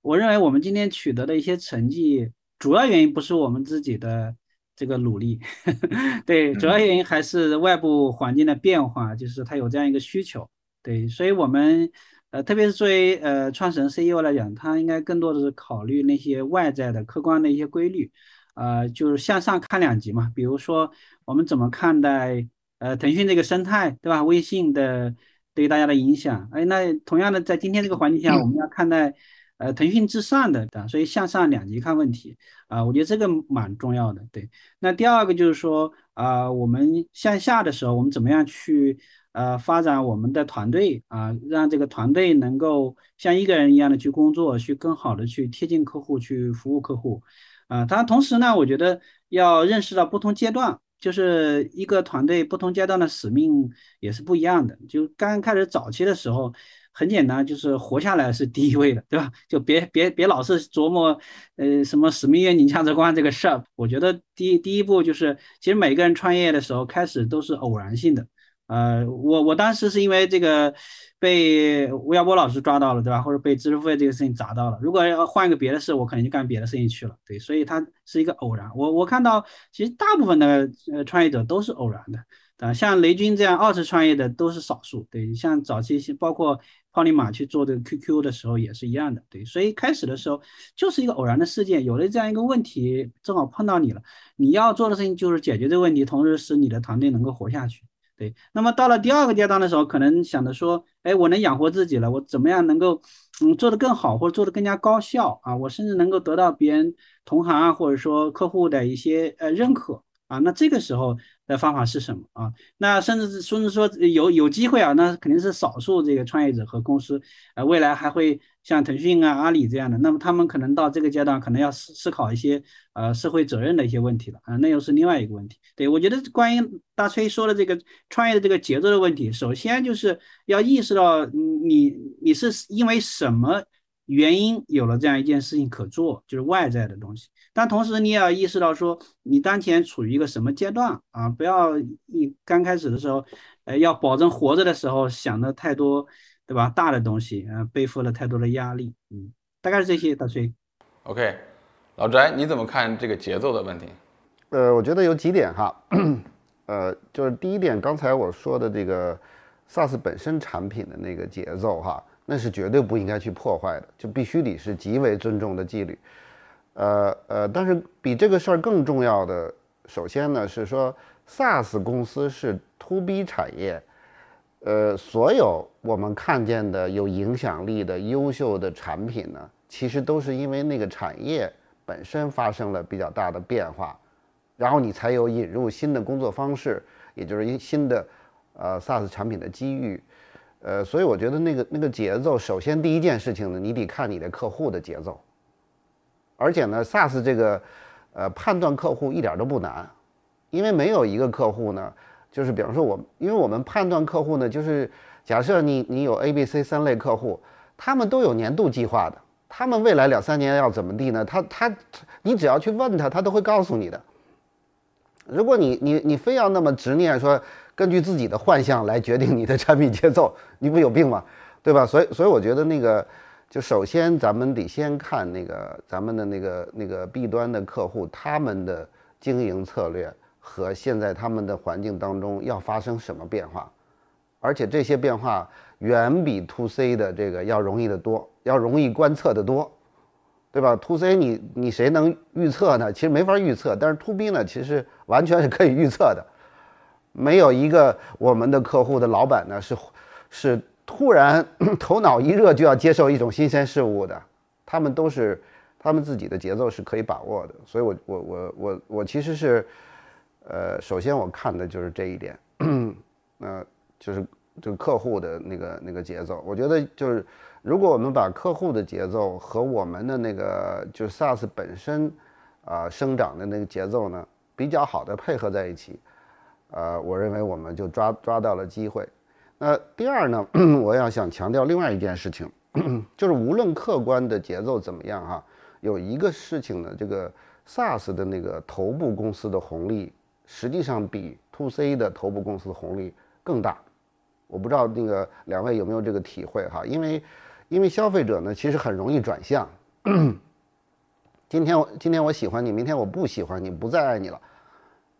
我认为我们今天取得的一些成绩，主要原因不是我们自己的这个努力，对，主要原因还是外部环境的变化，就是它有这样一个需求，对，所以我们。呃，特别是作为呃创始人 CEO 来讲，他应该更多的是考虑那些外在的客观的一些规律，呃，就是向上看两极嘛。比如说，我们怎么看待呃腾讯这个生态，对吧？微信的对于大家的影响，哎，那同样的在今天这个环境下，我们要看待呃腾讯之上的，对吧？所以向上两极看问题啊，我觉得这个蛮重要的。对，那第二个就是说啊，我们向下的时候，我们怎么样去？呃发展我们的团队啊，让这个团队能够像一个人一样的去工作，去更好的去贴近客户，去服务客户。啊，当然同时呢，我觉得要认识到不同阶段，就是一个团队不同阶段的使命也是不一样的。就刚开始早期的时候，很简单，就是活下来是第一位的，对吧？就别别别老是琢磨，呃，什么使命、愿景、价值观这个事儿。我觉得第第一步就是，其实每个人创业的时候开始都是偶然性的。呃，我我当时是因为这个被吴晓波老师抓到了，对吧？或者被知识付费这个事情砸到了。如果要换一个别的事，我可能就干别的事情去了。对，所以它是一个偶然。我我看到其实大部分的呃创业者都是偶然的，啊，像雷军这样二次创业的都是少数。对，像早期包括泡利马去做这个 QQ 的时候也是一样的。对，所以开始的时候就是一个偶然的事件，有了这样一个问题，正好碰到你了。你要做的事情就是解决这个问题，同时使你的团队能够活下去。对，那么到了第二个阶段的时候，可能想着说，哎，我能养活自己了，我怎么样能够，嗯，做得更好，或者做得更加高效啊？我甚至能够得到别人同行啊，或者说客户的一些呃认可。啊，那这个时候的方法是什么啊？那甚至甚至说有有机会啊，那肯定是少数这个创业者和公司，呃，未来还会像腾讯啊、阿里这样的，那么他们可能到这个阶段，可能要思思考一些呃社会责任的一些问题了啊，那又是另外一个问题。对我觉得关于大崔说的这个创业的这个节奏的问题，首先就是要意识到你你是因为什么。原因有了这样一件事情可做，就是外在的东西。但同时你也要意识到，说你当前处于一个什么阶段啊？不要一刚开始的时候，呃，要保证活着的时候想的太多，对吧？大的东西啊，背负了太多的压力。嗯，大概是这些。大崔，OK，老翟，你怎么看这个节奏的问题？呃，我觉得有几点哈，呃，就是第一点，刚才我说的这个 SaaS 本身产品的那个节奏哈。那是绝对不应该去破坏的，就必须得是极为尊重的纪律。呃呃，但是比这个事儿更重要的，首先呢是说，SaaS 公司是 To B 产业，呃，所有我们看见的有影响力的优秀的产品呢，其实都是因为那个产业本身发生了比较大的变化，然后你才有引入新的工作方式，也就是一新的呃 SaaS 产品的机遇。呃，所以我觉得那个那个节奏，首先第一件事情呢，你得看你的客户的节奏。而且呢，SaaS 这个，呃，判断客户一点都不难，因为没有一个客户呢，就是比方说我，因为我们判断客户呢，就是假设你你有 A、B、C 三类客户，他们都有年度计划的，他们未来两三年要怎么地呢？他他，你只要去问他，他都会告诉你的。如果你你你非要那么执念说。根据自己的幻象来决定你的产品节奏，你不有病吗？对吧？所以，所以我觉得那个，就首先咱们得先看那个咱们的那个那个 B 端的客户他们的经营策略和现在他们的环境当中要发生什么变化，而且这些变化远比 To C 的这个要容易得多，要容易观测得多，对吧？To C 你你谁能预测呢？其实没法预测，但是 To B 呢，其实完全是可以预测的。没有一个我们的客户的老板呢是是突然 头脑一热就要接受一种新鲜事物的，他们都是他们自己的节奏是可以把握的，所以我我我我我其实是，呃，首先我看的就是这一点，呃，就是这个客户的那个那个节奏，我觉得就是如果我们把客户的节奏和我们的那个就是 SaaS 本身啊生长的那个节奏呢比较好的配合在一起。呃，我认为我们就抓抓到了机会。那第二呢，我要想强调另外一件事情，就是无论客观的节奏怎么样哈，有一个事情呢，这个 SaaS 的那个头部公司的红利，实际上比 To C 的头部公司红利更大。我不知道那个两位有没有这个体会哈？因为因为消费者呢，其实很容易转向。今天我今天我喜欢你，明天我不喜欢你，不再爱你了。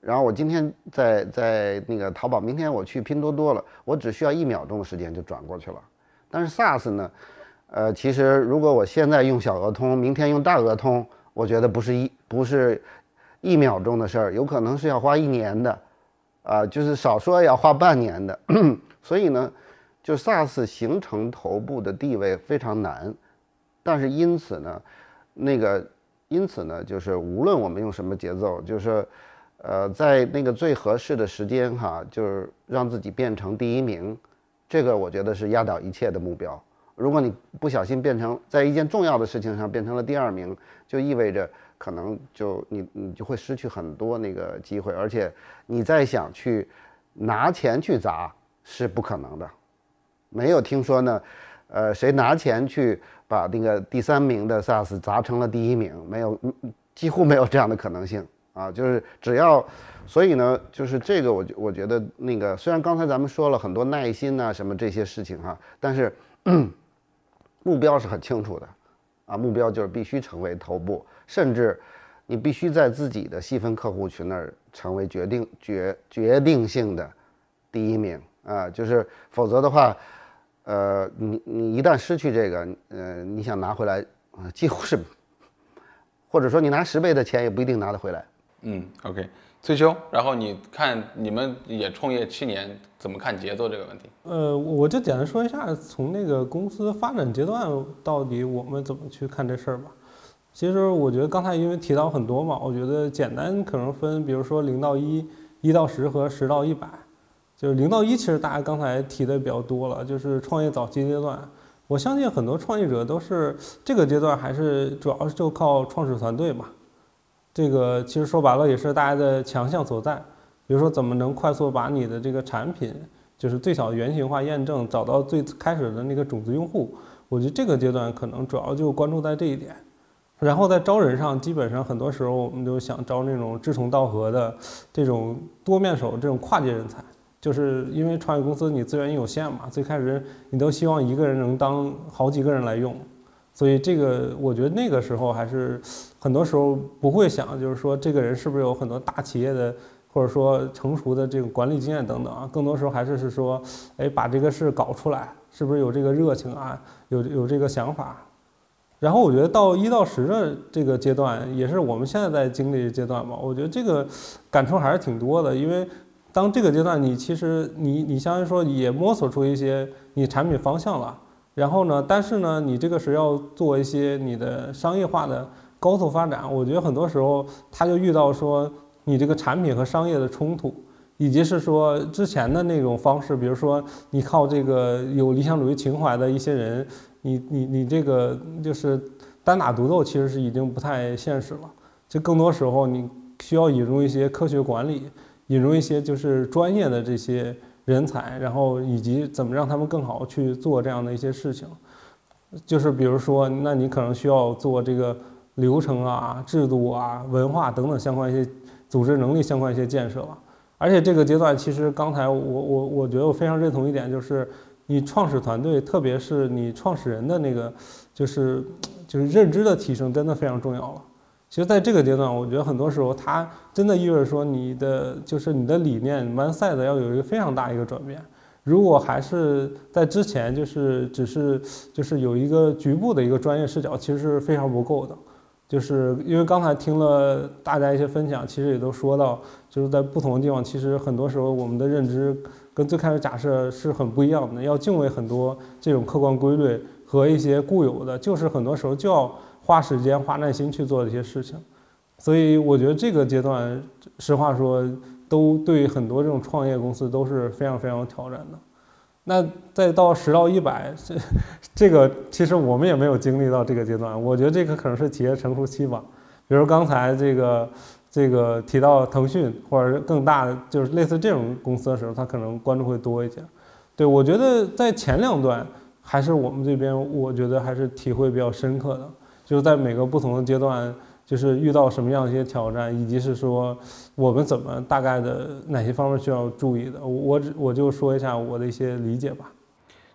然后我今天在在那个淘宝，明天我去拼多多了，我只需要一秒钟的时间就转过去了。但是 SaaS 呢，呃，其实如果我现在用小额通，明天用大额通，我觉得不是一不是一秒钟的事儿，有可能是要花一年的，啊，就是少说要花半年的。所以呢，就 SaaS 形成头部的地位非常难，但是因此呢，那个因此呢，就是无论我们用什么节奏，就是。呃，在那个最合适的时间哈，就是让自己变成第一名，这个我觉得是压倒一切的目标。如果你不小心变成在一件重要的事情上变成了第二名，就意味着可能就你你就会失去很多那个机会，而且你再想去拿钱去砸是不可能的。没有听说呢，呃，谁拿钱去把那个第三名的 SaaS 砸成了第一名？没有，几乎没有这样的可能性。啊，就是只要，所以呢，就是这个，我我觉得那个，虽然刚才咱们说了很多耐心呐，什么这些事情哈，但是目标是很清楚的，目标就是必须成为头部，甚至你必须在自己的细分客户群那儿成为决定决决定性的第一名啊，就是否则的话，呃，你你一旦失去这个，呃，你想拿回来，几乎是，或者说你拿十倍的钱也不一定拿得回来。嗯，OK，崔秋，然后你看你们也创业七年，怎么看节奏这个问题？呃，我就简单说一下，从那个公司发展阶段到底我们怎么去看这事儿吧。其实我觉得刚才因为提到很多嘛，我觉得简单可能分，比如说零到一、一到十和十到一百。就是零到一，其实大家刚才提的比较多了，就是创业早期阶段。我相信很多创业者都是这个阶段，还是主要就靠创始团队嘛。这个其实说白了也是大家的强项所在，比如说怎么能快速把你的这个产品，就是最小原型化验证，找到最开始的那个种子用户。我觉得这个阶段可能主要就关注在这一点。然后在招人上，基本上很多时候我们就想招那种志同道合的这种多面手，这种跨界人才。就是因为创业公司你资源有限嘛，最开始你都希望一个人能当好几个人来用。所以这个，我觉得那个时候还是很多时候不会想，就是说这个人是不是有很多大企业的，或者说成熟的这种管理经验等等啊。更多时候还是是说，哎，把这个事搞出来，是不是有这个热情啊，有有这个想法。然后我觉得到一到十的这个阶段，也是我们现在在经历阶段嘛。我觉得这个感触还是挺多的，因为当这个阶段，你其实你你相当于说也摸索出一些你产品方向了。然后呢？但是呢，你这个是要做一些你的商业化的高速发展。我觉得很多时候他就遇到说你这个产品和商业的冲突，以及是说之前的那种方式，比如说你靠这个有理想主义情怀的一些人，你你你这个就是单打独斗，其实是已经不太现实了。就更多时候你需要引入一些科学管理，引入一些就是专业的这些。人才，然后以及怎么让他们更好去做这样的一些事情，就是比如说，那你可能需要做这个流程啊、制度啊、文化等等相关一些组织能力相关一些建设吧。而且这个阶段，其实刚才我我我觉得我非常认同一点，就是你创始团队，特别是你创始人的那个，就是就是认知的提升，真的非常重要了。其实，在这个阶段，我觉得很多时候，它真的意味着说，你的就是你的理念，mindset 要有一个非常大一个转变。如果还是在之前，就是只是就是有一个局部的一个专业视角，其实是非常不够的。就是因为刚才听了大家一些分享，其实也都说到，就是在不同的地方，其实很多时候我们的认知跟最开始假设是很不一样的。要敬畏很多这种客观规律和一些固有的，就是很多时候就要。花时间、花耐心去做这些事情，所以我觉得这个阶段，实话说，都对很多这种创业公司都是非常非常有挑战的。那再到十到一百，这这个其实我们也没有经历到这个阶段。我觉得这个可能是企业成熟期吧。比如刚才这个这个提到腾讯或者更大的，就是类似这种公司的时候，他可能关注会多一些。对我觉得在前两段，还是我们这边，我觉得还是体会比较深刻的。就是在每个不同的阶段，就是遇到什么样一些挑战，以及是说我们怎么大概的哪些方面需要注意的，我只我就说一下我的一些理解吧。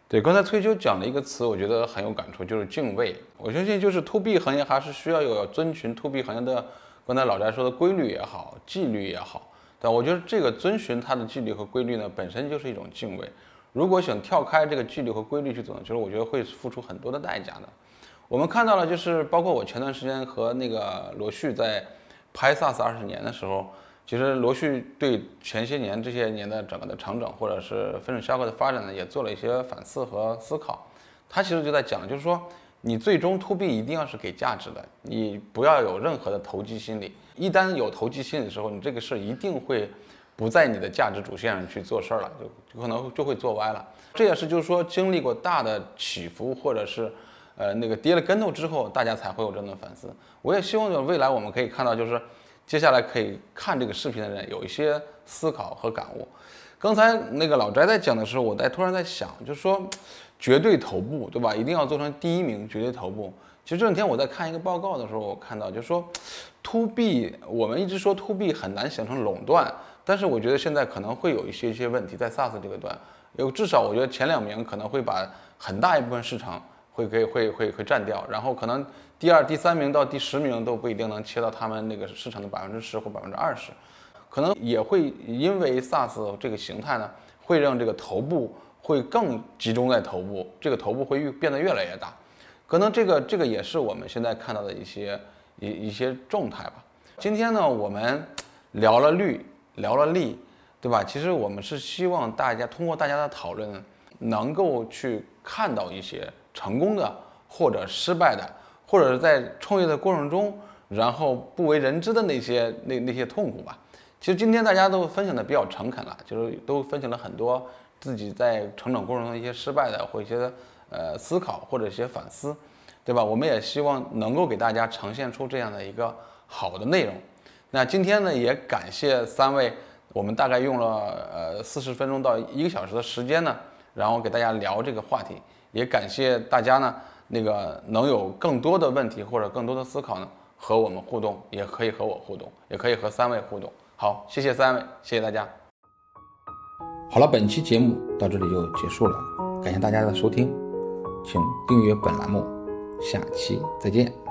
对，刚才崔秋讲的一个词，我觉得很有感触，就是敬畏。我相信就是 to B 行业还是需要有遵循 to B 行业的，刚才老翟说的规律也好，纪律也好。但我觉得这个遵循它的纪律和规律呢，本身就是一种敬畏。如果想跳开这个纪律和规律去走，其实我觉得会付出很多的代价的。我们看到了，就是包括我前段时间和那个罗旭在拍 SaaS 二十年的时候，其实罗旭对前些年这些年的整个的成长，或者是分众销售的发展呢，也做了一些反思和思考。他其实就在讲，就是说你最终 to B 一定要是给价值的，你不要有任何的投机心理。一旦有投机心理的时候，你这个事儿一定会不在你的价值主线上去做事儿了，就就可能就会做歪了。这也是就是说经历过大的起伏，或者是呃那个跌了跟头之后，大家才会有这样的反思。我也希望就未来我们可以看到，就是接下来可以看这个视频的人有一些思考和感悟。刚才那个老翟在讲的时候，我在突然在想，就是说。绝对头部，对吧？一定要做成第一名，绝对头部。其实这两天我在看一个报告的时候，我看到就是说，to B，我们一直说 to B 很难形成垄断，但是我觉得现在可能会有一些一些问题在 SaaS 这个端，有至少我觉得前两名可能会把很大一部分市场会给会会会占掉，然后可能第二、第三名到第十名都不一定能切到他们那个市场的百分之十或百分之二十，可能也会因为 SaaS 这个形态呢，会让这个头部。会更集中在头部，这个头部会越变得越来越大，可能这个这个也是我们现在看到的一些一一些状态吧。今天呢，我们聊了绿，聊了利，对吧？其实我们是希望大家通过大家的讨论，能够去看到一些成功的或者失败的，或者是在创业的过程中，然后不为人知的那些那那些痛苦吧。其实今天大家都分享的比较诚恳了，就是都分享了很多。自己在成长过程中一些失败的或一些呃思考或者一些反思，对吧？我们也希望能够给大家呈现出这样的一个好的内容。那今天呢，也感谢三位，我们大概用了呃四十分钟到一个小时的时间呢，然后给大家聊这个话题。也感谢大家呢，那个能有更多的问题或者更多的思考呢，和我们互动，也可以和我互动，也可以和三位互动。好，谢谢三位，谢谢大家。好了，本期节目到这里就结束了，感谢大家的收听，请订阅本栏目，下期再见。